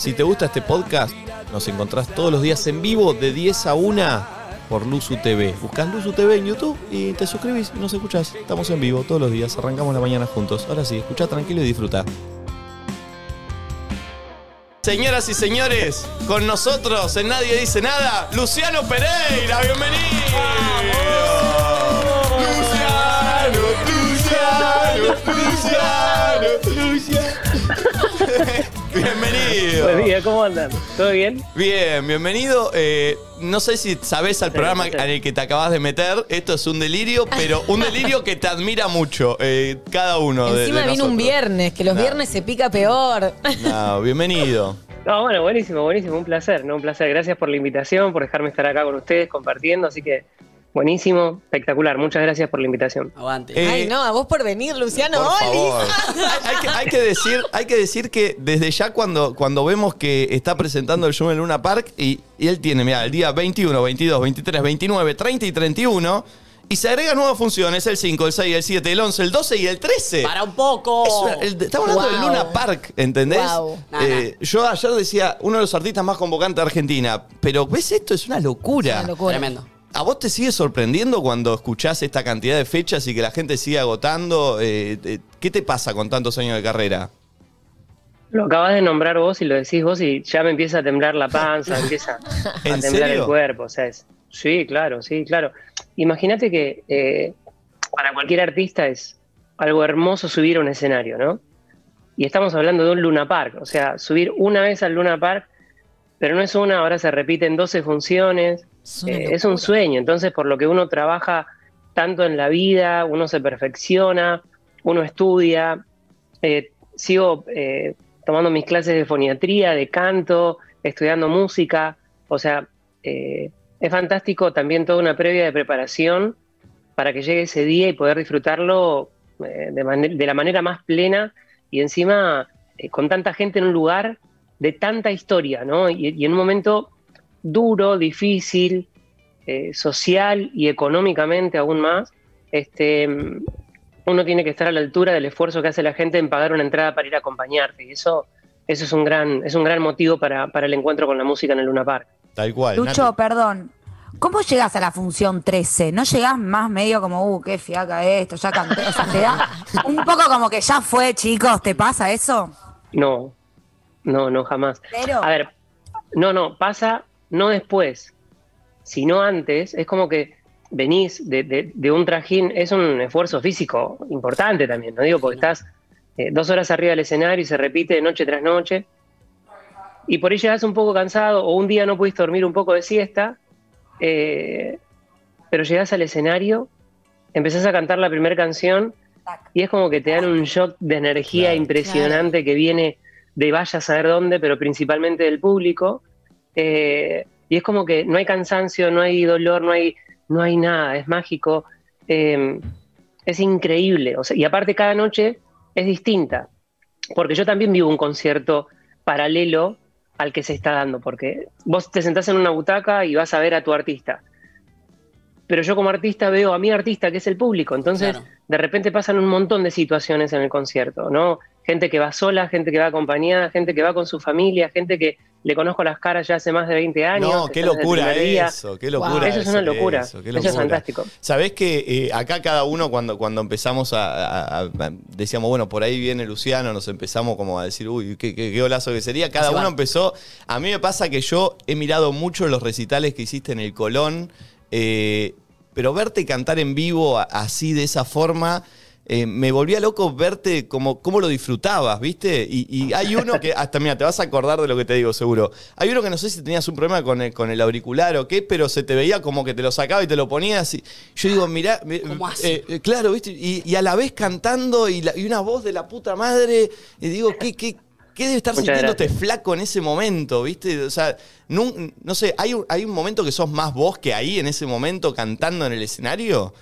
Si te gusta este podcast, nos encontrás todos los días en vivo de 10 a 1 por Luzu TV. Buscás Luzu TV en YouTube y te suscribís y nos escuchás. Estamos en vivo todos los días, arrancamos la mañana juntos. Ahora sí, escucha tranquilo y disfruta. Señoras y señores, con nosotros en Nadie Dice Nada, Luciano Pereira, bienvenido. Luciano, Luciano, Luciano, Luciano. Bienvenido. Buen día, ¿cómo andan? ¿Todo bien? Bien, bienvenido. Eh, no sé si sabes al programa en el que te acabas de meter. Esto es un delirio, pero un delirio que te admira mucho. eh, cada uno de, Encima de viene un nosotros. viernes, que los Nah. viernes se pica peor. No, bienvenido. No, bueno, buenísimo, buenísimo, un placer, ¿no? Un placer. Gracias por la invitación, por dejarme estar acá con ustedes compartiendo, así que buenísimo, espectacular. Muchas gracias por la invitación. Aguante. Eh, Ay, no, a vos por venir, Luciano. Por ¡Oli! favor. hay, que, hay que decir, hay que decir que desde ya cuando, cuando vemos que está presentando el show en Luna Park y, y él tiene, mira, el día 21, 22, 23, 29, 30 y 31 y se agregan nuevas funciones, el 5, el 6, el 7, el 11, el 12 y el 13. Para un poco. Es una- el- estamos hablando Wow. del Luna Park, ¿entendés? Wow. Nah, Eh, Yo ayer decía, uno de los artistas más convocantes de Argentina, pero ¿ves esto? Es una locura. Una locura. Tremendo. ¿A vos te sigue sorprendiendo cuando escuchás esta cantidad de fechas y que la gente sigue agotando? Eh, eh, ¿Qué te pasa con tantos años de carrera? Lo acabas de nombrar vos y lo decís vos y ya me empieza a temblar la panza, empieza a ¿En temblar serio? el cuerpo. O sea, es- sí, claro, sí, claro. Imagínate que eh, para cualquier artista es algo hermoso subir a un escenario, ¿no? Y estamos hablando de un Luna Park, o sea, subir una vez al Luna Park, pero no es una, ahora se repiten 12 funciones, Es Eh, es un sueño, entonces por lo que uno trabaja tanto en la vida, uno se perfecciona, uno estudia, eh, sigo eh, tomando mis clases de foniatría, de canto, estudiando música, o sea, eh, es fantástico también toda una previa de preparación para que llegue ese día y poder disfrutarlo de, la manera más plena y encima con tanta gente en un lugar de tanta historia, ¿no? Y, y en un momento duro, difícil, eh, social y económicamente aún más, este, uno tiene que estar a la altura del esfuerzo que hace la gente en pagar una entrada para ir a acompañarte. Y eso, eso es un gran, es un gran motivo para, para el encuentro con la música en el Luna Park. Tal cual. Lucho, Nati. perdón. ¿Cómo llegas a la función 13? ¿No llegás más medio como, uh, qué fiaca esto, ya canté? O sea, te da un poco como que ya fue, chicos, ¿te pasa eso? No, no, no, jamás. Pero, A ver, no, no, pasa no después, sino antes. Es como que venís de, de- de un trajín, es un esfuerzo físico importante también, ¿no? Digo, porque estás eh, dos horas arriba del escenario y se repite noche tras noche. Y por ahí llegas un poco cansado o un día no pudiste dormir un poco de siesta, eh, pero llegás al escenario, empezás a cantar la primera canción y es como que te dan un shock de energía Claro. impresionante que viene de vaya a saber dónde, pero principalmente del público. Eh, y es como que no hay cansancio, no hay dolor, no hay, no hay nada, es mágico. Eh, es increíble. O sea, y aparte cada noche es distinta. Porque yo también vivo un concierto paralelo al que se está dando, porque vos te sentás en una butaca y vas a ver a tu artista. Pero yo como artista veo a mi artista, que es el público. Entonces, Claro. de repente pasan un montón de situaciones en el concierto, ¿no? Gente que va sola, gente que va acompañada, gente que va con su familia, gente que le conozco las caras ya hace más de 20 años. No, qué locura eso, qué locura. Wow. Eso es una locura. Eso, qué Eso es locura. fantástico. Sabés que eh, acá cada uno cuando, cuando empezamos a, a- a- decíamos, bueno, por ahí viene Luciano, nos empezamos como a decir, uy, qué, qué, qué golazo que sería. Cada uno va. empezó. A mí me pasa que yo he mirado mucho los recitales que hiciste en el Colón, eh, pero verte cantar en vivo así, de esa forma. Eh, me volvía loco verte como cómo lo disfrutabas, ¿viste? Y, y hay uno que, hasta mira, te vas a acordar de lo que te digo, seguro. Hay uno que no sé si tenías un problema con el, con el auricular o qué, pero se te veía como que te lo sacaba y te lo ponías. Y yo digo, mirá, mi- ¿Cómo así? eh, eh, claro, ¿viste? Y, y a la vez cantando y, la- y una voz de la puta madre. Y digo, ¿qué, qué, qué debe estar Muchas sintiéndote gracias. flaco en ese momento, ¿viste? O sea, no, sé, ¿hay, un- ¿hay un momento que sos más vos que ahí en ese momento cantando en el escenario?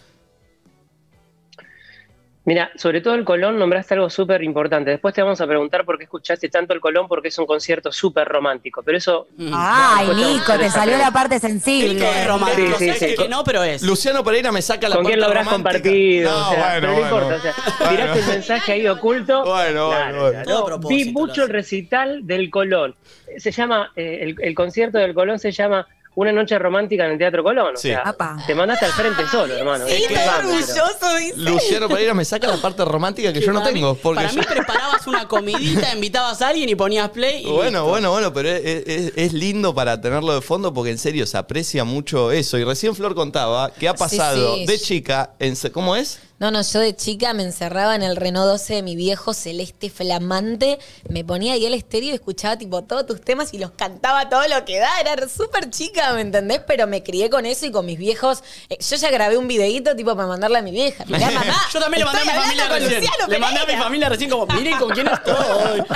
Mira, sobre todo el Colón nombraste algo súper importante. Después te vamos a preguntar por qué escuchaste tanto el Colón, porque es un concierto súper romántico. Pero eso. Mm. Ay, Nico, te salió la parte Nico sensible. es romántico, Sí, sí, ¿sabes sí. que no? Pero es. Luciano Pereira me saca la ¿Con quién lo habrás compartido? No, o sea, bueno, pero no bueno. importa. O sea, Bueno. tiraste un mensaje ahí oculto. Bueno, bueno, bueno. No, vi mucho el recital del Colón. Se llama, eh, el, el concierto del Colón se llama Una noche romántica en el Teatro Colón. O Sí. sea, Apa. te mandaste al frente solo, hermano. Sí, Qué orgulloso, dice. Luciano Pereira me saca la parte romántica que yo no tengo. Porque para yo- mí preparabas una comidita, invitabas a alguien y ponías play. Y Bueno, listo. bueno, bueno, pero es, es- es lindo para tenerlo de fondo porque en serio se aprecia mucho eso. Y recién Flor contaba que ha pasado sí. de chica en... ¿Cómo es? No, no, yo de chica me encerraba en el Renault 12 de mi viejo celeste flamante, me ponía ahí el estéreo y escuchaba tipo todos tus temas y los cantaba todo lo que da. Era súper chica, ¿me entendés? Pero me crié con eso y con mis viejos. Eh, yo ya grabé un videito tipo para mandarle a mi vieja. Mirá, mamá. Yo también le mandé a mi familia recién. Luciano Le mandé a mi familia recién como, miren con quién estoy.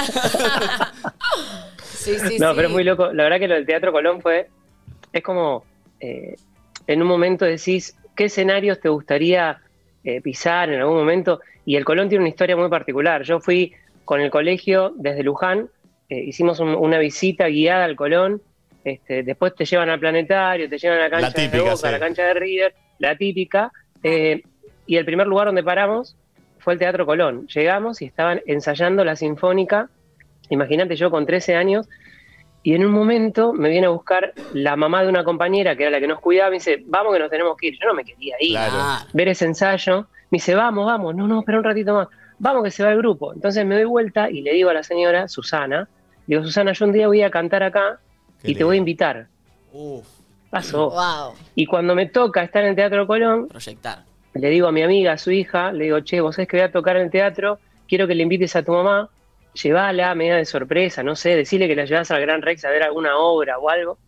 Sí, sí, No, sí. pero es muy loco. La verdad que lo del Teatro Colón fue. Es como. eh, en un momento decís, ¿qué escenarios te gustaría eh, pisar en algún momento? Y el Colón tiene una historia muy particular. Yo fui con el colegio desde Luján, eh, hicimos un- una visita guiada al Colón. Este, después te llevan al planetario, te llevan a la cancha La típica, de Boca, sí. a la cancha de River, la típica. eh, y el primer lugar donde paramos fue el Teatro Colón. Llegamos y estaban ensayando la Sinfónica. Imagínate yo con 13 años. Y en un momento me viene a buscar la mamá de una compañera que era la que nos cuidaba. Me dice, vamos que nos tenemos que ir. Yo no me quería ir. Claro. Ver ese ensayo. Me dice, vamos, vamos. No, no, espera un ratito más. Vamos que se va el grupo. Entonces me doy vuelta y le digo a la señora, Susana, digo, Susana, yo un día voy a cantar acá Qué y te voy a invitar. Uf. Pasó. Wow. Y cuando me toca estar en el Teatro Colón, proyectar. le digo a mi amiga, a su hija, le digo, che, vos sabés que voy a tocar en el teatro, quiero que le invites a tu mamá, llévala, media de sorpresa, no sé, decirle que la llevas al Gran Rex a ver alguna obra o algo.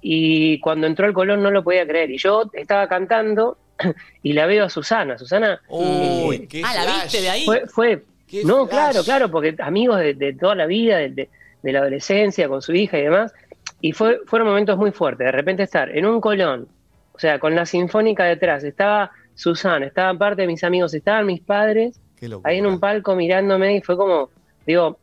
Y cuando entró al Colón no lo podía creer. Y yo estaba cantando y la veo a Susana. Susana Uy, qué Ah, ¿la viste de ahí? fue, fue Qué no, flash. claro, claro, porque amigos de, de toda la vida, de, de- de la adolescencia, con su hija y demás. Y fue, fueron momentos muy fuertes. De repente estar en un colón, o sea, con la sinfónica detrás, estaba Susana, estaban parte de mis amigos, estaban mis padres, ahí en un palco mirándome y fue como, digo,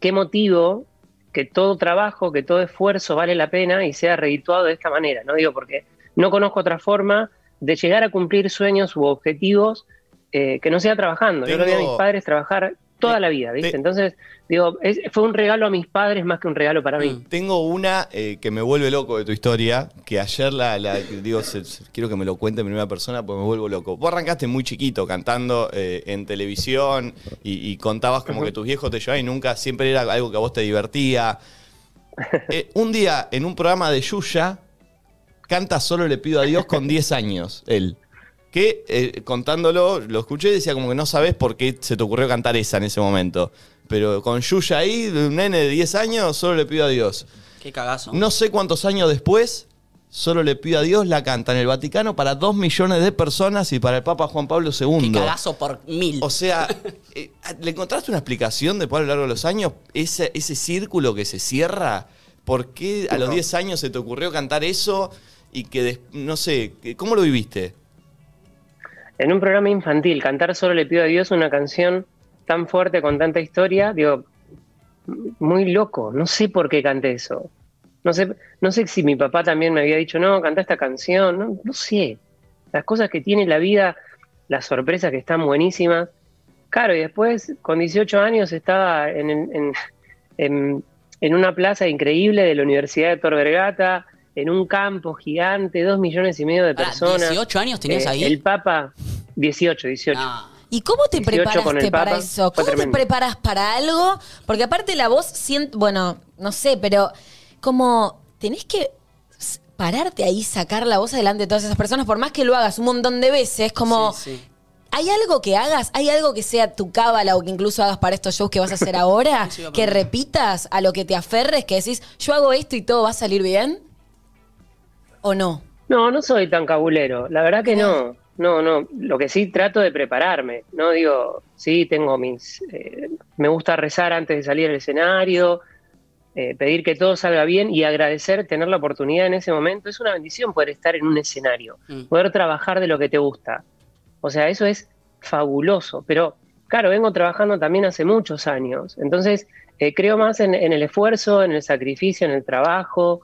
qué motivo que todo trabajo, que todo esfuerzo vale la pena y sea redituado de esta manera, ¿no? Digo, porque no conozco otra forma de llegar a cumplir sueños u objetivos eh, que no sea trabajando. Yo lo vi a mis padres trabajar toda Te- la vida, ¿viste? te- Entonces, digo, es- fue un regalo a mis padres más que un regalo para mí. Mm. Tengo una eh, que me vuelve loco de tu historia, que ayer la, la- digo, se- se- quiero que me lo cuente en primera persona porque me vuelvo loco. Vos arrancaste muy chiquito cantando eh, en televisión y, y contabas como que tus viejos te llevaban y nunca, siempre era algo que a vos te divertía. Eh, un día en un programa de Yuya, canta Solo le pido a Dios con 10 años, él. Que eh, contándolo, lo escuché y decía como que no sabes por qué se te ocurrió cantar esa en ese momento. Pero con Yuya ahí, de un nene de 10 años, solo le pido a Dios. Qué cagazo. No sé cuántos años después, solo le pido a Dios la canta en el Vaticano para dos millones de personas y para el Papa Juan Pablo Qué II. cagazo por mil. O sea, eh, ¿le encontraste una explicación después a lo largo de los años? Ese, ese círculo que se cierra. ¿Por qué a los 10 años se te ocurrió cantar eso? Y que, no sé, ¿cómo lo viviste? En un programa infantil, cantar Solo le pido a Dios una canción tan fuerte con tanta historia, digo, muy loco, no sé por qué canté eso. No sé, no sé si mi papá también me había dicho, no, canta esta canción, no, sé. Las cosas que tiene la vida, las sorpresas que están buenísimas. Claro, y después, con 18 años, estaba en- en una plaza increíble de la Universidad de Tor Vergata, en un campo gigante, dos millones y medio de Pará, personas. 18 años tenías Eh, ahí. El Papa, 18, 18. No. ¿Y cómo te 18 con preparaste para Papa, eso? ¿Cómo te preparas para algo? Porque aparte la voz, siento, bueno, no sé, pero como tenés que pararte ahí, sacar la voz adelante de todas esas personas, por más que lo hagas un montón de veces, como... Sí, sí. ¿Hay algo que hagas? ¿Hay algo que sea tu cábala o que incluso hagas para estos shows que vas a hacer ahora? A que repitas a lo que te aferres, que decís, yo hago esto y todo va a salir bien? ¿O no? No, no soy tan cabulero. La verdad que no. No, no. Lo que sí trato de prepararme. No digo, sí, tengo mis. eh, me gusta rezar antes de salir al escenario, eh, pedir que todo salga bien y agradecer tener la oportunidad en ese momento. Es una bendición poder estar en un escenario, Mm. poder trabajar de lo que te gusta. O sea, eso es fabuloso. Pero, claro, vengo trabajando también hace muchos años. Entonces, eh, creo más en, en el esfuerzo, en el sacrificio, en el trabajo.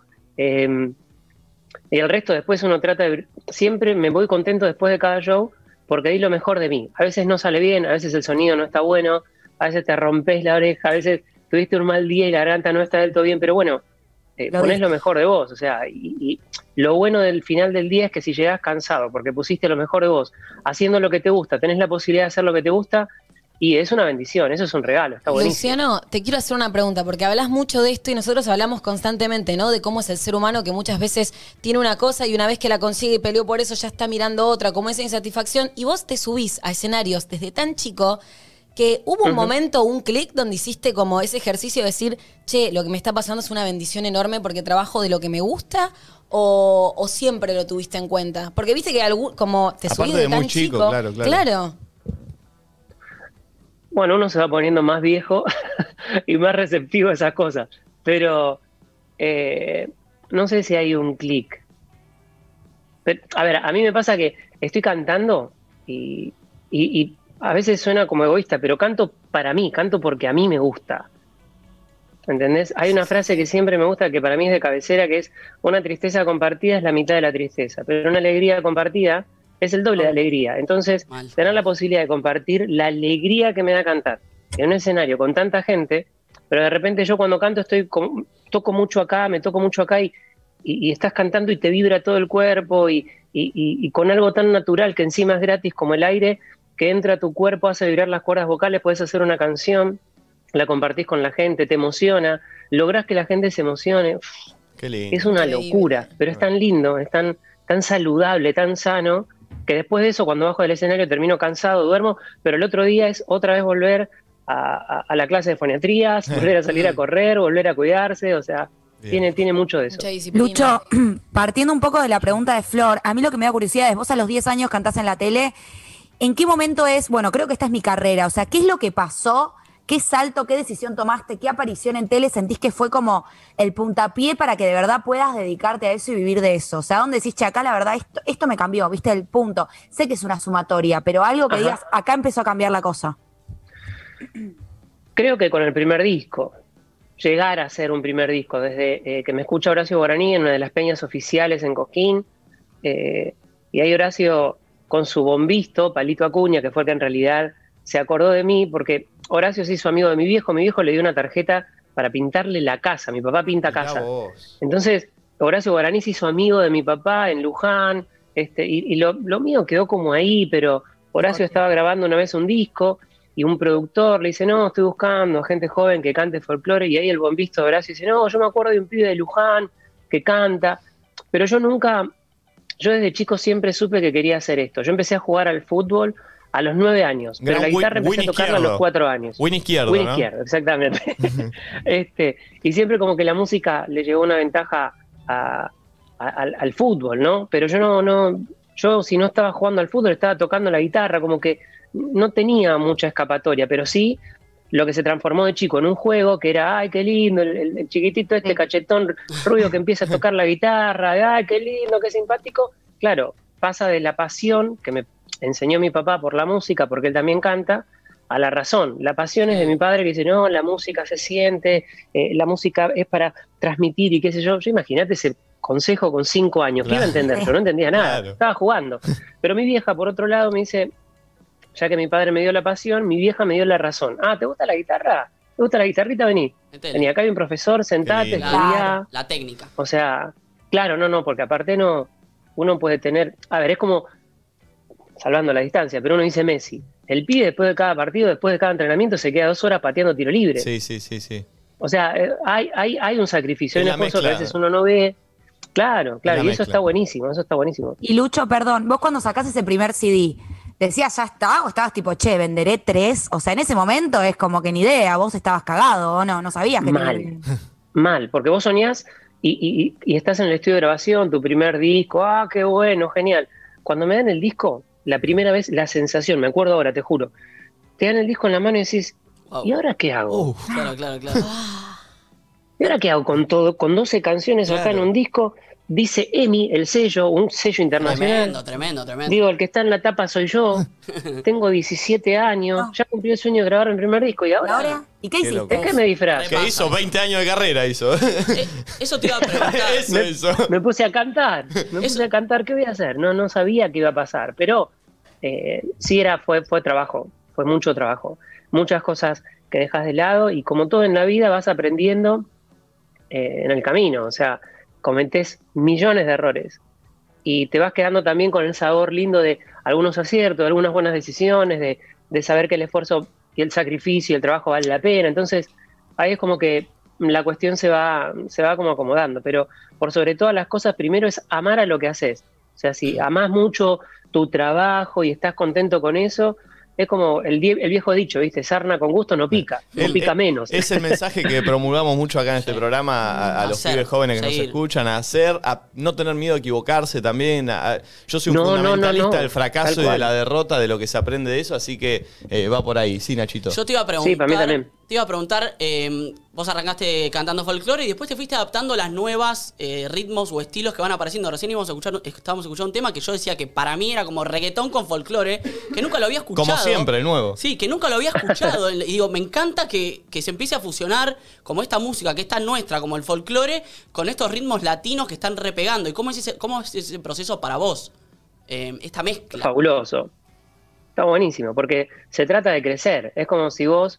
Y el resto después uno trata de... Siempre me voy contento después de cada show porque di lo mejor de mí. A veces no sale bien, a veces el sonido no está bueno, a veces te rompes la oreja, a veces tuviste un mal día y la garganta no está del todo bien, pero bueno, eh, Lo ponés diste. lo mejor de vos. O sea, y, y lo bueno del final del día es que si llegás cansado porque pusiste lo mejor de vos, haciendo lo que te gusta, tenés la posibilidad de hacer lo que te gusta, y es una bendición, eso es un regalo, está buenísimo. Luciano, te quiero hacer una pregunta, porque hablas mucho de esto y nosotros hablamos constantemente, ¿no? De cómo es el ser humano que muchas veces tiene una cosa y una vez que la consigue y peleó por eso ya está mirando otra, como esa insatisfacción, y vos te subís a escenarios desde tan chico que hubo un momento, un clic donde hiciste como ese ejercicio de decir, che, lo que me está pasando es una bendición enorme porque trabajo de lo que me gusta. O, o siempre lo tuviste en cuenta? Porque viste que algún, como te Aparte subís de de tan muy chico, chico. claro, claro. claro. Bueno, uno se va poniendo más viejo y más receptivo a esas cosas, pero eh, no sé si hay un clic. A ver, a mí me pasa que estoy cantando y, y- y a veces suena como egoísta, pero canto para mí, canto porque a mí me gusta. ¿Entendés? Hay una frase que siempre me gusta, que para mí es de cabecera, que es una tristeza compartida es la mitad de la tristeza, pero una alegría compartida es el doble de alegría. Entonces, Mal. tener la posibilidad de compartir la alegría que me da cantar en un escenario con tanta gente, pero de repente yo cuando canto estoy con- toco mucho acá, me toco mucho acá y, y- y estás cantando y te vibra todo el cuerpo y, y- y- y con algo tan natural que encima es gratis como el aire, que entra a tu cuerpo, hace vibrar las cuerdas vocales, puedes hacer una canción, la compartís con la gente, te emociona, lográs que la gente se emocione. Uf, Qué lindo. es una locura, pero es tan lindo, es tan, tan saludable, tan sano, que después de eso, cuando bajo del escenario, termino cansado, duermo, pero el otro día es otra vez volver a, a- a la clase de foniatrías, volver a salir a correr, volver a cuidarse, o sea, Bien. tiene, tiene mucho de eso. Mucha disciplina. Lucho, partiendo un poco de la pregunta de Flor, a mí lo que me da curiosidad es, vos a los 10 años cantás en la tele, ¿en qué momento es, bueno, creo que esta es mi carrera, o sea, ¿qué es lo que pasó? ¿Qué salto, qué decisión tomaste? ¿Qué aparición en tele sentís que fue como el puntapié para que de verdad puedas dedicarte a eso y vivir de eso? O sea, ¿dónde decís, che, acá la verdad esto, esto me cambió, viste el punto? Sé que es una sumatoria, pero algo que Ajá. digas, acá empezó a cambiar la cosa. Creo que con el primer disco, llegar a ser un primer disco, desde eh, que me escucha Horacio Guaraní en una de las peñas oficiales en Cosquín, eh, y ahí Horacio con su bombisto, Palito Acuña, que fue el que en realidad se acordó de mí, porque Horacio se hizo amigo de mi viejo, mi viejo le dio una tarjeta para pintarle la casa, mi papá pinta Mirá casa. vos. Entonces, Horacio Guaraní se hizo amigo de mi papá en Luján, este, y, y lo, lo mío quedó como ahí, pero Horacio estaba grabando una vez un disco y un productor le dice, no, estoy buscando a gente joven que cante folclore, y ahí el bombisto de Horacio dice, no, yo me acuerdo de un pibe de Luján que canta, pero yo nunca, yo desde chico siempre supe que quería hacer esto. Yo empecé a jugar al fútbol a los nueve años, pero la Win- guitarra empecé Win a tocarla a los cuatro años. Win izquierdo, Win ¿no? izquierdo, exactamente. este, y siempre como que la música le llevó una ventaja a- a- al, al fútbol, ¿no? Pero yo no, no, yo si no estaba jugando al fútbol, estaba tocando la guitarra, como que no tenía mucha escapatoria, pero sí lo que se transformó de chico en un juego que era, ay, qué lindo, el, el- el chiquitito este cachetón rubio que empieza a tocar la guitarra, ay, qué lindo, qué simpático. Claro, pasa de la pasión que me enseñó mi papá por la música, porque él también canta, a la razón. La pasión es de mi padre que dice, no, la música se siente, eh, la música es para transmitir y qué sé yo. Yo imagínate ese consejo con cinco años, ¿qué iba a entender? Yo no entendía nada, Claro. estaba jugando. Pero mi vieja, por otro lado, me dice, ya que mi padre me dio la pasión, mi vieja me dio la razón. Ah, ¿te gusta la guitarra? ¿Te gusta la guitarrita? Vení. Vení, acá hay un profesor, sentate, estudiá. La técnica. O sea, claro, no, no, porque aparte no, uno puede tener, a ver, es como, salvando la distancia, pero uno dice Messi, el pibe después de cada partido, después de cada entrenamiento, se queda dos horas pateando tiro libre. Sí, sí, sí, sí. O sea, eh, hay, hay, hay un sacrificio, hay un la esfuerzo que a veces uno no ve. Claro, claro, la y eso mezcla. está buenísimo, eso está buenísimo. Y Lucho, perdón, vos cuando sacás ese primer CD, ¿decías ya está o estabas tipo, che, venderé tres? O sea, en ese momento es como que ni idea, vos estabas cagado o no, no sabías que Mal. Mal, porque vos soñás y, y- y estás en el estudio de grabación, tu primer disco, ah, qué bueno, genial. Cuando me dan el disco, la primera vez, la sensación, me acuerdo ahora, te juro, te dan el disco en la mano y decís, Wow. ¿y ahora qué hago? Uf, Claro, claro, claro. ¿Y ahora qué hago con todo? Con 12 canciones acá en un disco, dice EMI, el sello, un sello internacional. Tremendo, tremendo, tremendo. Digo, el que está en la tapa soy yo. Tengo 17 años. No. Ya cumplí el sueño de grabar mi primer disco. ¿Y ¿Y ahora? ¿Y qué hiciste? ¿De qué me disfrazo? Que hizo 20 años de carrera, hizo. Eh, eso te iba a preguntar. eso, eso. Me puse a cantar. Me puse a cantar. ¿Qué voy a hacer? No, no sabía qué iba a pasar. Pero eh, sí era, fue, fue trabajo. Fue mucho trabajo. Muchas cosas que dejas de lado y como todo en la vida vas aprendiendo eh, en el camino. O sea, cometés millones de errores y te vas quedando también con el sabor lindo de algunos aciertos, de algunas buenas decisiones, de, de saber que el esfuerzo y el sacrificio y el trabajo vale la pena. Entonces, ahí es como que la cuestión se va, se va como acomodando. Pero por sobre todas las cosas, primero es amar a lo que haces. O sea, si amás mucho tu trabajo y estás contento con eso, es como el, die- el viejo dicho, ¿viste? Sarna con gusto no pica, no El- pica el- menos. Es el mensaje que promulgamos mucho acá en este programa a, a los pibes jóvenes que nos escuchan, a hacer, a no tener miedo a equivocarse también. a- a- yo soy un No, no, no, fundamentalista no. del fracaso y de la derrota, de lo que se aprende de eso, así que eh, va por ahí. Sí, Nachito. Yo te iba a preguntar. Sí, para mí también. Te iba a preguntar, eh, vos arrancaste cantando folclore y después te fuiste adaptando a las nuevas eh, ritmos o estilos que van apareciendo. Recién íbamos a escuchar, estábamos escuchando un tema que yo decía que para mí era como reggaetón con folclore, que nunca lo había escuchado. Como siempre, el nuevo. Sí, que nunca lo había escuchado. y digo, me encanta que, que se empiece a fusionar como esta música que es tan nuestra, como el folclore, con estos ritmos latinos que están repegando. ¿Y cómo es ese, cómo es ese proceso para vos? Eh, esta mezcla. fabuloso. Está buenísimo, porque se trata de crecer. Es como si vos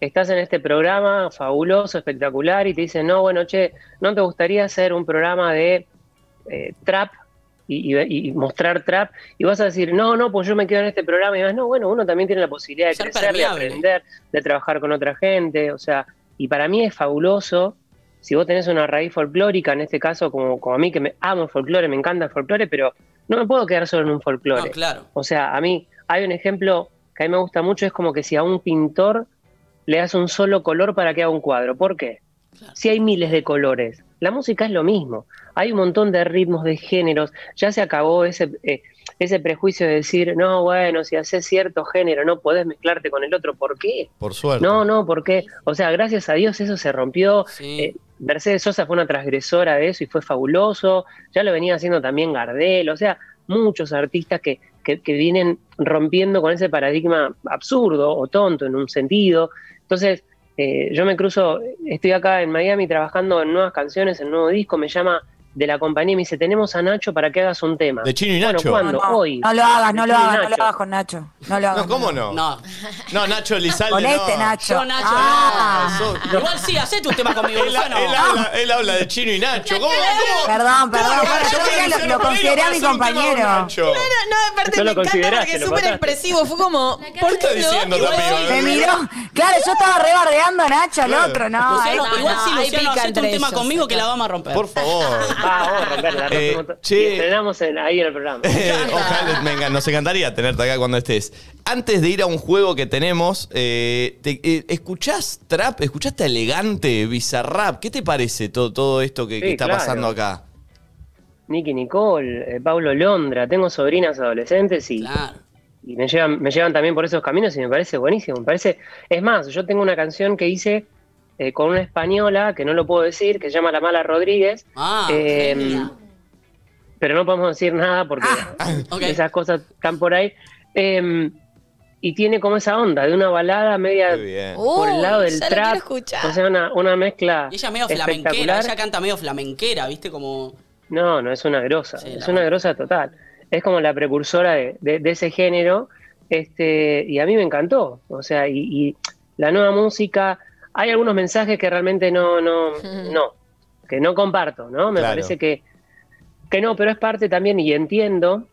estás en este programa fabuloso, espectacular, y te dicen, no, bueno, che, ¿no te gustaría hacer un programa de eh, trap y, y- y mostrar trap? Y vas a decir, no, no, pues yo me quedo en este programa. Y vas, no, bueno, uno también tiene la posibilidad de Ser crecer, de aprender, de trabajar con otra gente. O sea, y para mí es fabuloso. Si vos tenés una raíz folclórica, en este caso, como, como a mí que me amo el folclore, me encanta el folclore, pero no me puedo quedar solo en un folclore. No, claro. O sea, a mí hay un ejemplo que a mí me gusta mucho, es como que si a un pintor le das un solo color para que haga un cuadro. ¿Por qué? Si hay miles de colores, la música es lo mismo. Hay un montón de ritmos, de géneros. Ya se acabó ese, eh, ese prejuicio de decir, no, bueno, si haces cierto género no podés mezclarte con el otro. ¿Por qué? Por suerte. No, no, ¿por qué? O sea, gracias a Dios eso se rompió. Sí. Eh, Mercedes Sosa fue una transgresora de eso y fue fabuloso. Ya lo venía haciendo también Gardel. O sea, muchos artistas que, que, que vienen rompiendo con ese paradigma absurdo o tonto en un sentido. Entonces, eh, yo me cruzo, estoy acá en Miami trabajando en nuevas canciones, en nuevo disco, me llama de la compañía y me dice, tenemos a Nacho para que hagas un tema. De Chino y Bueno, Nacho. ¿cuándo? No, no, Hoy. no lo hagas, no lo hagas, no lo hagas con Nacho. No lo hagas. No, ¿cómo no? No. No, Nacho Elizalde Con no. este Nacho. Yo, Nacho, Ah. no. Igual sí, hacete un tema conmigo, Él, habla, él habla de Chino y Nacho. ¿Cómo? cómo? Perdón, perdón. ¿Cómo Bueno, yo lo- lo consideré a mi compañero. Nacho? No, no, aparte No lo me encanta porque es súper expresivo. Fue como. ¿Qué está diciendo? Me miró. Claro, yo estaba rebardeando a Nacho, al Claro. otro, no. Igual no, sí, hay Luciano, hacete un tema conmigo que la vamos a romper. Por favor. Ah, vamos a romperla, la Eh, che. estrenamos en- ahí en el programa. Eh, ojalá, venga, nos encantaría tenerte acá cuando estés. Antes de ir a un juego que tenemos, eh, te- eh, ¿escuchás trap? ¿Escuchaste elegante, bizarrap? ¿Qué te parece todo, todo esto que, que Sí, está claro. pasando acá? Nicky Nicole, eh, Pablo Londra, tengo sobrinas adolescentes y, Claro. y me llevan, me llevan también por esos caminos y me parece buenísimo. Me parece, es más, yo tengo una canción que hice eh, con una española que no lo puedo decir, que se llama La Mala Rodríguez, Ah, Eh, pero no podemos decir nada porque ok. esas cosas están por ahí. Eh, y tiene como esa onda de una balada media Muy bien. por el lado del trap, o sea, una, una mezcla Y ella medio flamenquera, ella canta medio flamenquera, ¿viste? Como. No, no, es una grosa, Sí, es una grosa total. Es como la precursora de, de- de ese género, este, y a mí me encantó. O sea, y, y la nueva música, hay algunos mensajes que realmente no, no, no, que no comparto, ¿no? Me Claro. parece que, que no, pero es parte también, y entiendo,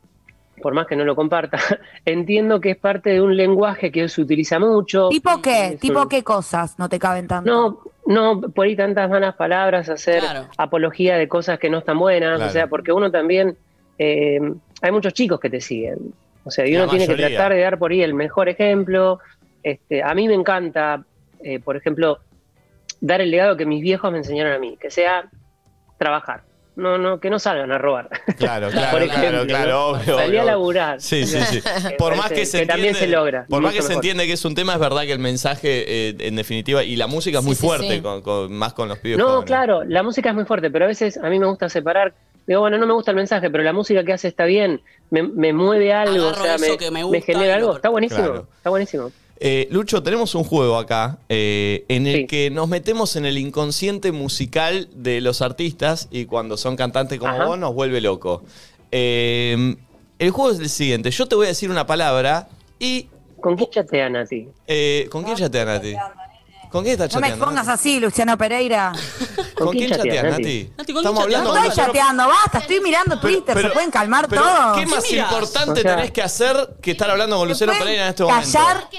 por más que no lo comparta, entiendo que es parte de un lenguaje que se utiliza mucho. ¿Tipo qué? ¿Tipo un- qué cosas no te caben tanto? no, no, por ahí tantas malas palabras, hacer Claro. apología de cosas que no están buenas, Claro. o sea, porque uno también, eh, hay muchos chicos que te siguen, o sea, y uno tiene que tratar de dar por ahí el mejor ejemplo. Este, a mí me encanta, eh, por ejemplo, dar el legado que mis viejos me enseñaron a mí, que sea trabajar, no, no, que no salgan a robar. Claro, Por claro, ejemplo, claro, claro, obvio. Salí a laburar. Sí, sí, sí. Me Por más que se que entiende, también se logra, Por más que se entiende que es un tema, es verdad que el mensaje, eh, en definitiva, y la música es muy sí, fuerte, sí. con- con- más con los pibes No, jóvenes. claro, la música es muy fuerte, pero a veces a mí me gusta separar digo, bueno, no me gusta el mensaje, pero la música que hace está bien, me, me mueve algo, Agarro o sea, me, me genera algo. Está buenísimo, Claro. está buenísimo. Eh, Lucho, tenemos un juego acá eh, en el Sí. que nos metemos en el inconsciente musical de los artistas y cuando son cantantes como Ajá. vos nos vuelve loco. Eh, el juego es el siguiente. Yo te voy a decir una palabra y... ¿Con quién chatean a ti? eh, ¿Con quién chatean, Nati? ¿Con quién estás No me chateando? pongas Nati? así, Luciano Pereira. ¿Con, quién chateas, Nati? Nati? ¿con Estamos quién hablando No estoy chateando, basta, estoy mirando Twitter, pero- se pueden calmar pero, todos. ¿Qué más importante O sea- tenés que hacer que estar hablando con ¿Se Luciano Pereira en este momento? callar?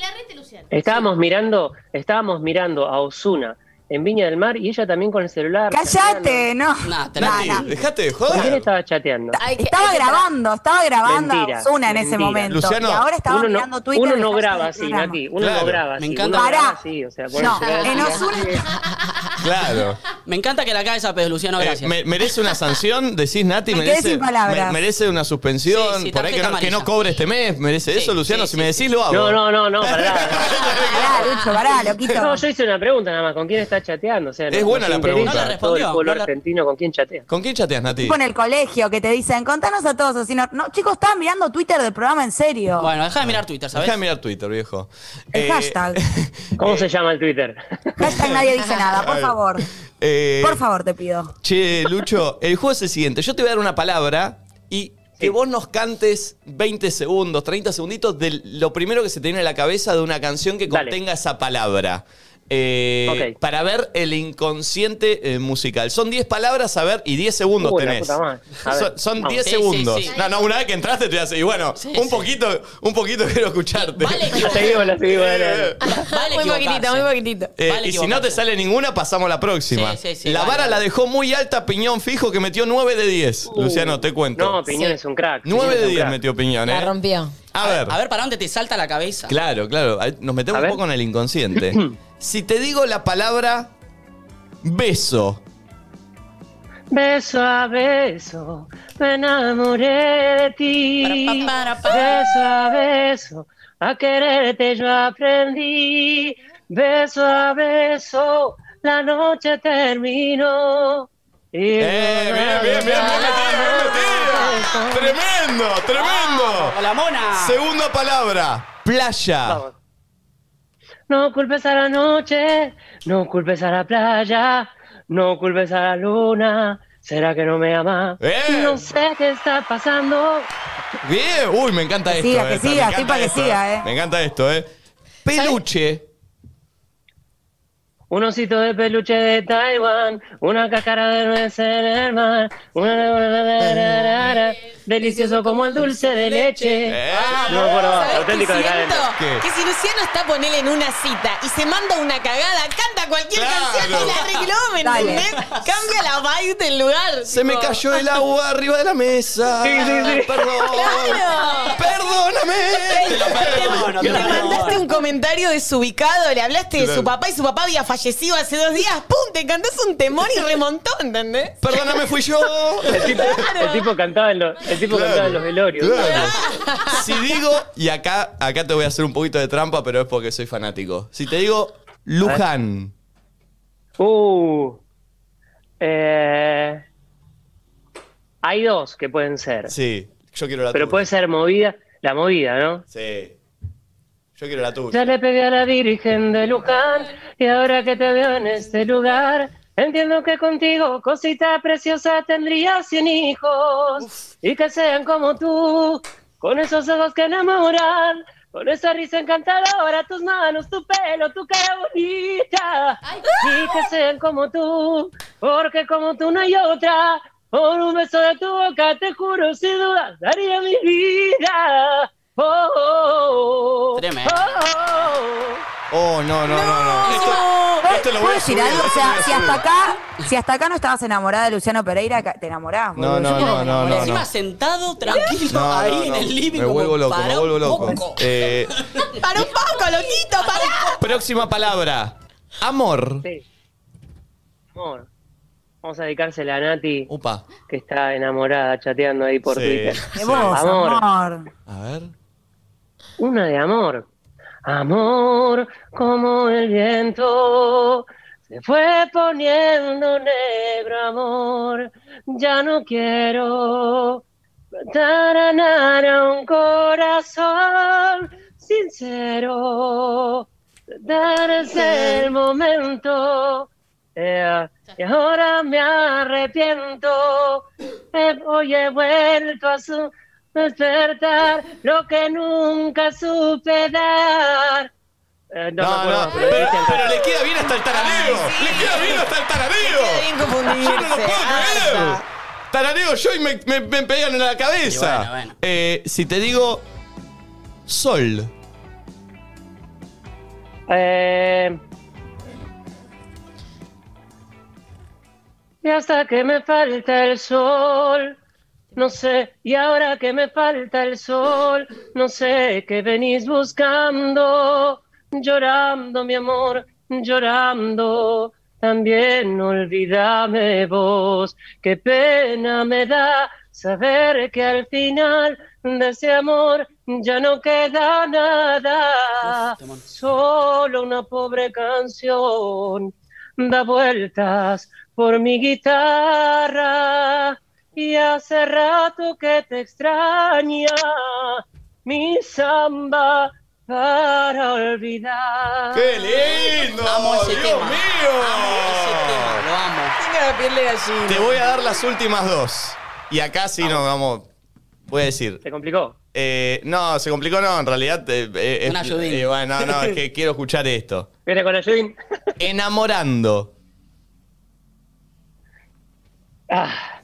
Estábamos mirando, estábamos mirando a Osuna en Viña del Mar y ella también con el celular. Cállate, no. No, la Nati, no. dejate de ¿Con quién joder. estaba chateando? Hay que- Estaba hay que grabando, estaba grabando Mentira, a Ozuna en ese mentira. momento. Luciano, y ahora estaba Uno mirando no, Twitter. uno no graba así. Nati. Uno Claro. no graba Me así. encanta. Uno graba Pará. así, o sea, por No, en así. Claro. Me encanta que la caes a pedo, Luciano, Eh, gracias. me- ¿Merece una sanción? Decís, Nati, Me quedé merece, sin palabras. me- merece una suspensión, Sí, sí, por ahí que no, tarjeta que no amarilla. cobre este mes, ¿merece Sí, eso, Luciano? sí, si sí, me decís, lo hago. No, no, no, no, para. Pará, Lucho, pará, loquito. No, yo hice una pregunta nada más. ¿Con quién está chateando? O sea, Es nos buena la interesa pregunta. No la Todo el respondió, pueblo no la- argentino, ¿con quién chatea? ¿Con quién chateas, Nati? En el colegio que te dicen, contanos a todos. Así no, no, chicos, estaban mirando Twitter del programa en serio. Bueno, deja de mirar Twitter, ¿sabes? Deja de mirar Twitter, viejo. El Eh, hashtag. ¿Cómo se llama el Twitter? Hashtag nadie dice nada, por favor. eh, Por favor, te pido. Che, Lucho, el juego es el siguiente. Yo te voy a dar una palabra y que vos nos cantes 20 segundos, 30 segunditos de lo primero que se te viene a la cabeza de una canción que Dale. contenga esa palabra. Eh, Ok. Para ver el inconsciente eh, musical. Son 10 palabras, a ver, y 10 segundos Uy, tenés. Son- Son vamos. 10 Sí, sí, segundos. sí. No, no, una vez que entraste te voy a decir, y bueno, Sí, un sí. poquito, un poquito quiero escucharte. Vale seguimos, la seguimos. Eh, Vale muy poquitito, muy poquitito. eh, Vale y si no te sale ninguna, pasamos a la próxima. Sí, sí, sí, la vara vale. la dejó muy alta Piñón Fijo que metió 9 de 10. Luciano, te cuento. No, Piñón Sí. es un crack. 9 Piñón es de un 10 crack. metió Piñón, ¿eh? La rompió. A ver. A ver, ¿para dónde te salta la cabeza? Claro, claro. Nos metemos un poco en el inconsciente. si te digo la palabra beso. Beso a beso, me enamoré de ti. Para, pa, para, pa. Beso a beso, a quererte yo aprendí. Beso a beso, la noche terminó. Y ¡Eh! Bien, bien, bien, bien metido, bien metido. ¡Tremendo, tremendo! ¡Con la mona! Segunda palabra. Playa. Vamos. No culpes a la noche, no culpes a la playa, no culpes a la luna. ¿Será que no me ama? ¡Eh! No sé qué está pasando. Bien. Uy, me encanta Que esto. siga, eh. que Esta, me siga, que esto, eh. Me encanta esto, ¿eh? Peluche. Un osito de peluche de Taiwán, una cáscara de nuez en el mar, una delicioso como el dulce de leche. Eh. No me acuerdo más, ¿Sabés auténtico qué? ¿Qué? Que si Luciano está ponele en una cita y se manda una cagada, canta cualquier Claro. canción y la arregló, ¿me Dale. entendés? Cambia la vibe del lugar. Se me cayó el agua arriba de la mesa. Sí, sí, sí. Perdón. Claro. Perdóname. Le te mandaste un comentario desubicado, le hablaste de su papá y su papá había fallecido hace dos días. ¡Pum! Te cantás un temor y remontó, ¿entendés? Perdóname, fui yo. El tipo, el tipo cantaba en los, el tipo Claro. cantaba en los velorios. Claro. Si digo, y acá, acá te voy a hacer un poquito de trampa, pero es porque soy fanático. Si te digo Luján. Uh. Eh, hay dos que pueden ser. Sí, yo quiero la Pero tuya. puede ser movida, la movida, ¿no? Sí. Yo quiero la Ya tuya. le pegué a la Virgen de Luján y ahora que te veo en este lugar, entiendo que contigo, cosita preciosa, tendría cien hijos y que sean como tú, con esos ojos que enamoran, con esa risa encantadora, tus manos, tu pelo, tu cara bonita y que sean como tú, porque como tú no hay otra. Por un beso de tu boca, te juro, sin duda, daría mi vida. Oh, oh, oh, Tremendo. oh, Oh, no, no, no, no. Esto, esto lo voy ¿Puedo a decir subir. algo? O esto lo sea, voy a si subir. hasta acá, si hasta acá no estabas enamorada de Luciano Pereira, ca- te enamorás. No, boludo. no, Yo no, me no, enamoré. no, Encima no. sentado tranquilo No, ahí no, en no. el living. Me como, vuelvo loco, "Pará me vuelvo un loco. poco". Eh, Para un poco, loquito, para. próxima palabra. Amor. Sí. Amor. Vamos a dedicársela a Nati, Upa. que está enamorada, chateando ahí por Sí. Twitter. De vos, Amor. amor. A ver. Una de amor. Amor como el viento. Se fue poniendo negro amor. ya no quiero. Taranara, un corazón sincero. Dar es el momento. Eh, y ahora me arrepiento. Eh, Hoy he vuelto a su despertar lo que nunca supe dar. Eh, no, me No, acuerdo, no, pero pero, le queda bien hasta el taraneo. Ay, sí. Le queda bien hasta el taraneo. Le queda bien confundirse, Yo no lo puedo creer. harta. Taraneo yo y me, me- me pegan en la cabeza. Bueno, bueno. Eh, si te digo sol. Eh, y hasta que me falta el sol, no sé, y ahora que me falta el sol, no sé qué venís buscando, llorando mi amor, llorando. También olvídame vos, qué pena me da saber que al final de ese amor ya no queda nada, solo una pobre canción da vueltas por mi guitarra y hace rato que te extraña mi samba para olvidar. ¡Qué lindo! Amo ese ¡Dios tema. mío! Amo ese tema, lo amo. Tengo la piel de gallina. Te voy a dar las últimas dos. Y acá sí nos vamos. Voy a decir. ¿Se complicó? eh, no, se complicó, no, en realidad. eh, eh, Un ayudín. eh, bueno, no, no, es que quiero escuchar esto. Viene con Ayudín. Enamorando. Ah.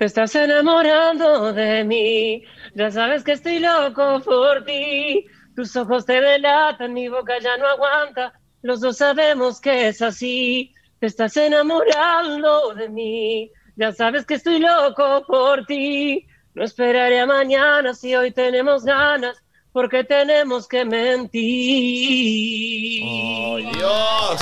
Te estás enamorando de mí, ya sabes que estoy loco por ti. Tus ojos te delatan, mi boca ya no aguanta. Los dos sabemos que es así. Te estás enamorando de mí, ya sabes que estoy loco por ti. No esperaré a mañana si hoy tenemos ganas, porque tenemos que mentir. ¡Oh, Dios!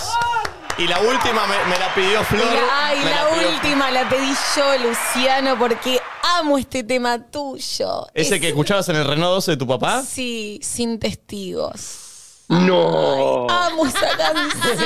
Y la última me, me la pidió Y Flor. la, ay, me la pidió- última la pedí yo, Luciano, porque amo este tema tuyo. ¿Ese Es- que escuchabas en el Renault 12 de tu papá? Sí, sin testigos. No. Amo esa canción.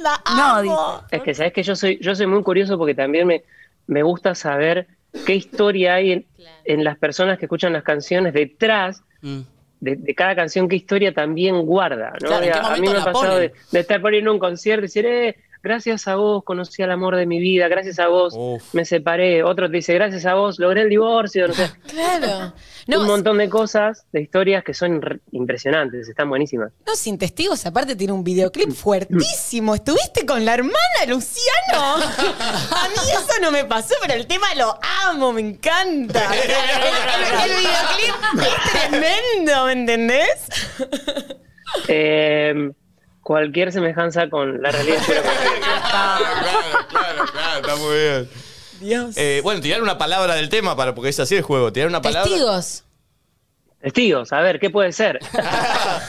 La No, amo. Es que sabes que yo soy, yo soy muy curioso porque también me, me gusta saber qué historia hay en, en las personas que escuchan las canciones detrás Mm. De, de cada canción, qué historia también guarda. ¿no? Claro, ¿en Y qué a, a mí me ha pasado de, de estar poniendo un concierto y decir, eh, gracias a vos conocí al amor de mi vida, gracias a vos Uf. me separé. Otro te dice, gracias a vos logré el divorcio. No sé. Claro. un montón de cosas, de historias que son re- impresionantes, están buenísimas. no, sin testigos, aparte tiene un videoclip fuertísimo. ¿Estuviste con la hermana, Luciano? A mí eso no me pasó, pero el tema lo amo, me encanta. El, el- el videoclip es tremendo, ¿me entendés? Eh, cualquier semejanza con la realidad. Claro, claro, claro, está muy bien. Dios. Eh, bueno, tirar una palabra del tema, para, porque es así el juego. Tirar una palabra. Testigos. Testigos, a ver, ¿qué puede ser?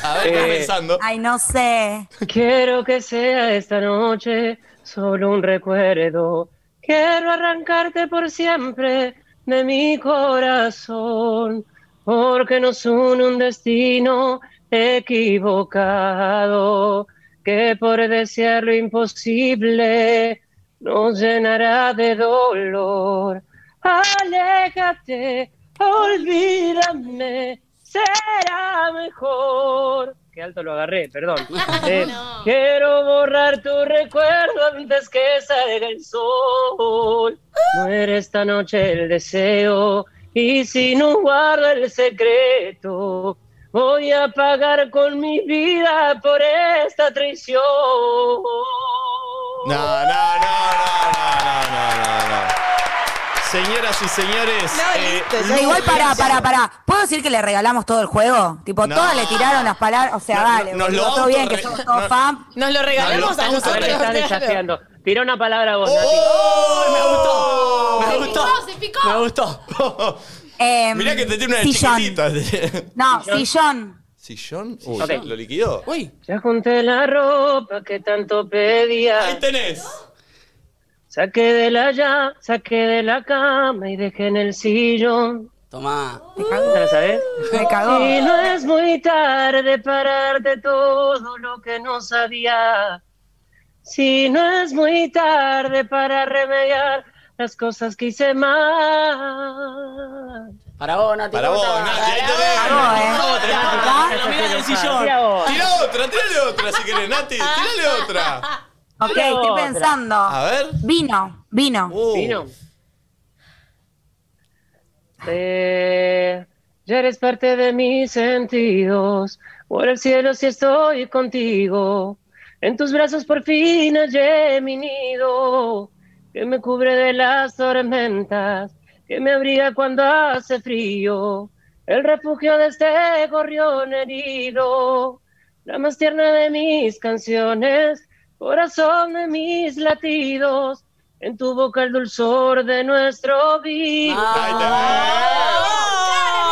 A ver, Eh, pensando. Ay, no sé. Quiero que sea esta noche solo un recuerdo. Quiero arrancarte por siempre de mi corazón, porque nos une un destino equivocado, que por desear lo imposible nos llenará de dolor. Aléjate, olvídame, será mejor. Qué alto lo agarré, perdón. Eh, Quiero borrar tu recuerdo antes que salga el sol. Muere esta noche el deseo y si no guardo el secreto, voy a pagar con mi vida por esta traición. No, no, no, no, no, no, no, no. Señoras y señores. No, eh, listo, igual para, para, para. ¿Puedo decir que le regalamos todo el juego? Tipo, No. todas le tiraron las palabras. O sea, No, dale, no, nos lo todo bien, que somos todos no. fan. Nos lo regalamos No, a A ver, nosotros. me están desafiando. Tira una palabra vos, Nati. ¡Oh! Me gustó. Me gustó. se picó. Me gustó. Eh, Mirá que te tiene una sillón. chiquitita. No, sillón. ¿Sillón? Uy, Ok. ¿Lo liquidó? Uy. Ya junté la ropa que tanto pedía. Ahí tenés. Saqué de la ya, saqué de la cama y dejé en el sillón. Tomá. ¿Ya la sabés? Me cagó. Y no es muy tarde para darte todo lo que no sabía. Si no es muy tarde para remediar las cosas que hice mal. Para vos, Nati. Para vos. Nati, ahí te Para ves. vos, eh. Lo mira del sillón. Mira vos. Tira otra, tírale otra si querés, Nati. Tírale otra. Ok, estoy pensando. A ver. Vino, vino. Uh, Vino. Ya eres parte de mis sentidos. Por el cielo si estoy contigo. En tus brazos por fin hallé mi nido. Que me cubre de las tormentas. Que me abriga cuando hace frío. El refugio de este gorrión herido. La más tierna de mis canciones. Corazón de mis latidos. En tu boca el dulzor de nuestro vino.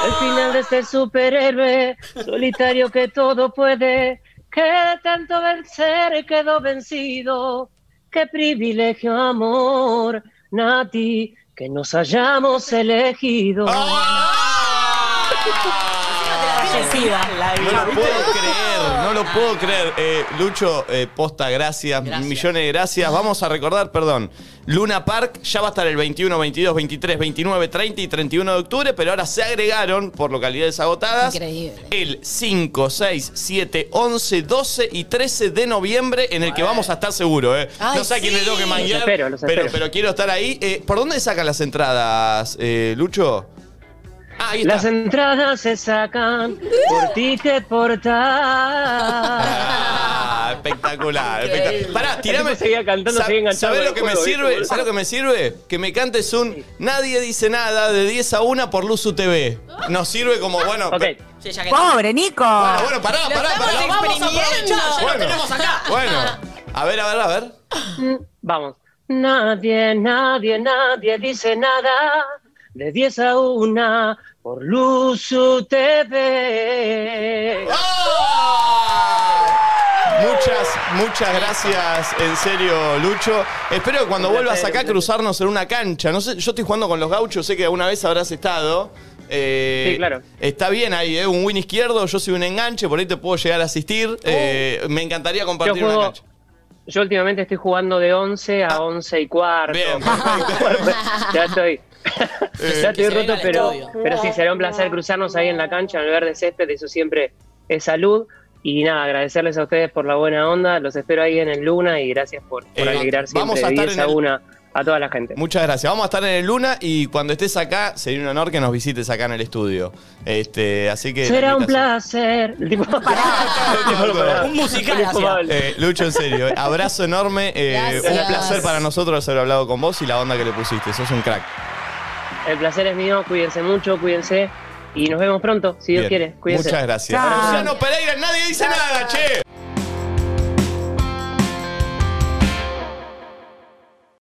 Al final de este superhéroe solitario que todo puede, que de tanto vencer quedó vencido. Qué privilegio, amor, Nati, que nos hayamos elegido. No lo puedo creer, no lo puedo creer. Eh, Lucho, eh, posta, gracias, Gracias. millones de gracias. Vamos a recordar, perdón, Luna Park ya va a estar el 21, 22, 23, 29, 30 y 31 de octubre, pero ahora se agregaron por localidades agotadas Increíble. el 5, 6, 7, 11, 12 y 13 de noviembre en el que vamos a estar seguro. Eh. Ay, no sé a quién le sí. tengo que manguear, Los espero, los pero, espero. pero quiero estar ahí. Eh, ¿Por dónde sacan las entradas, eh, Lucho? Ah, ahí está. Las entradas se sacan por ticket portal. Ah, espectacular, espectacular. Pará, tirame. Seguía cantando, seguía ¿Sabés lo que me sirve? ¿viste? ¿Sabés lo que me sirve? Que me cantes un Nadie dice nada de 10 a 1 por Luzu TV. Nos sirve como, bueno. Ok. pe- Sí, ya que Pobre, Nico. Bueno, bueno, pará, pará, pará. Lo vamos a ya lo Bueno. tenemos acá. Bueno, a ver, a ver, a ver. Vamos. Nadie, nadie, nadie dice nada. De 10 a 1 por Luzu TV. ¡Ah! Muchas, muchas gracias, en serio, Lucho. Espero que cuando vuelvas acá cruzarnos en una cancha. No sé, yo estoy jugando con los gauchos, sé que alguna vez habrás estado. Eh, Sí, claro. Está bien ahí, ¿eh? un win izquierdo, yo soy un enganche, por ahí te puedo llegar a asistir. Eh, me encantaría compartir una cancha. Yo últimamente estoy jugando de 11 a 11 y cuarto. Bien, ya estoy. Eh, ya Que estoy roto, pero, pero sí, será un placer cruzarnos ahí en la cancha, en el verde césped, eso siempre es salud. Y nada, agradecerles a ustedes por la buena onda, los espero ahí en el Luna y gracias por, por Eh, alegrar vamos siempre a de estar 10 en a el- 1 a toda la gente. Muchas gracias. Vamos a estar en el Luna y cuando estés acá sería un honor que nos visites acá en el estudio. Este, así que. Será un placer. Un musical. Eh, Lucho, en serio, eh, abrazo enorme. eh, un placer para nosotros haber hablado con vos y la onda que le pusiste. Sos un crack. El placer es mío, cuídense mucho, cuídense y nos vemos pronto, si Dios Bien. quiere. Cuídense. Muchas gracias. Chao. Luciano Pereira, nadie dice nada, che.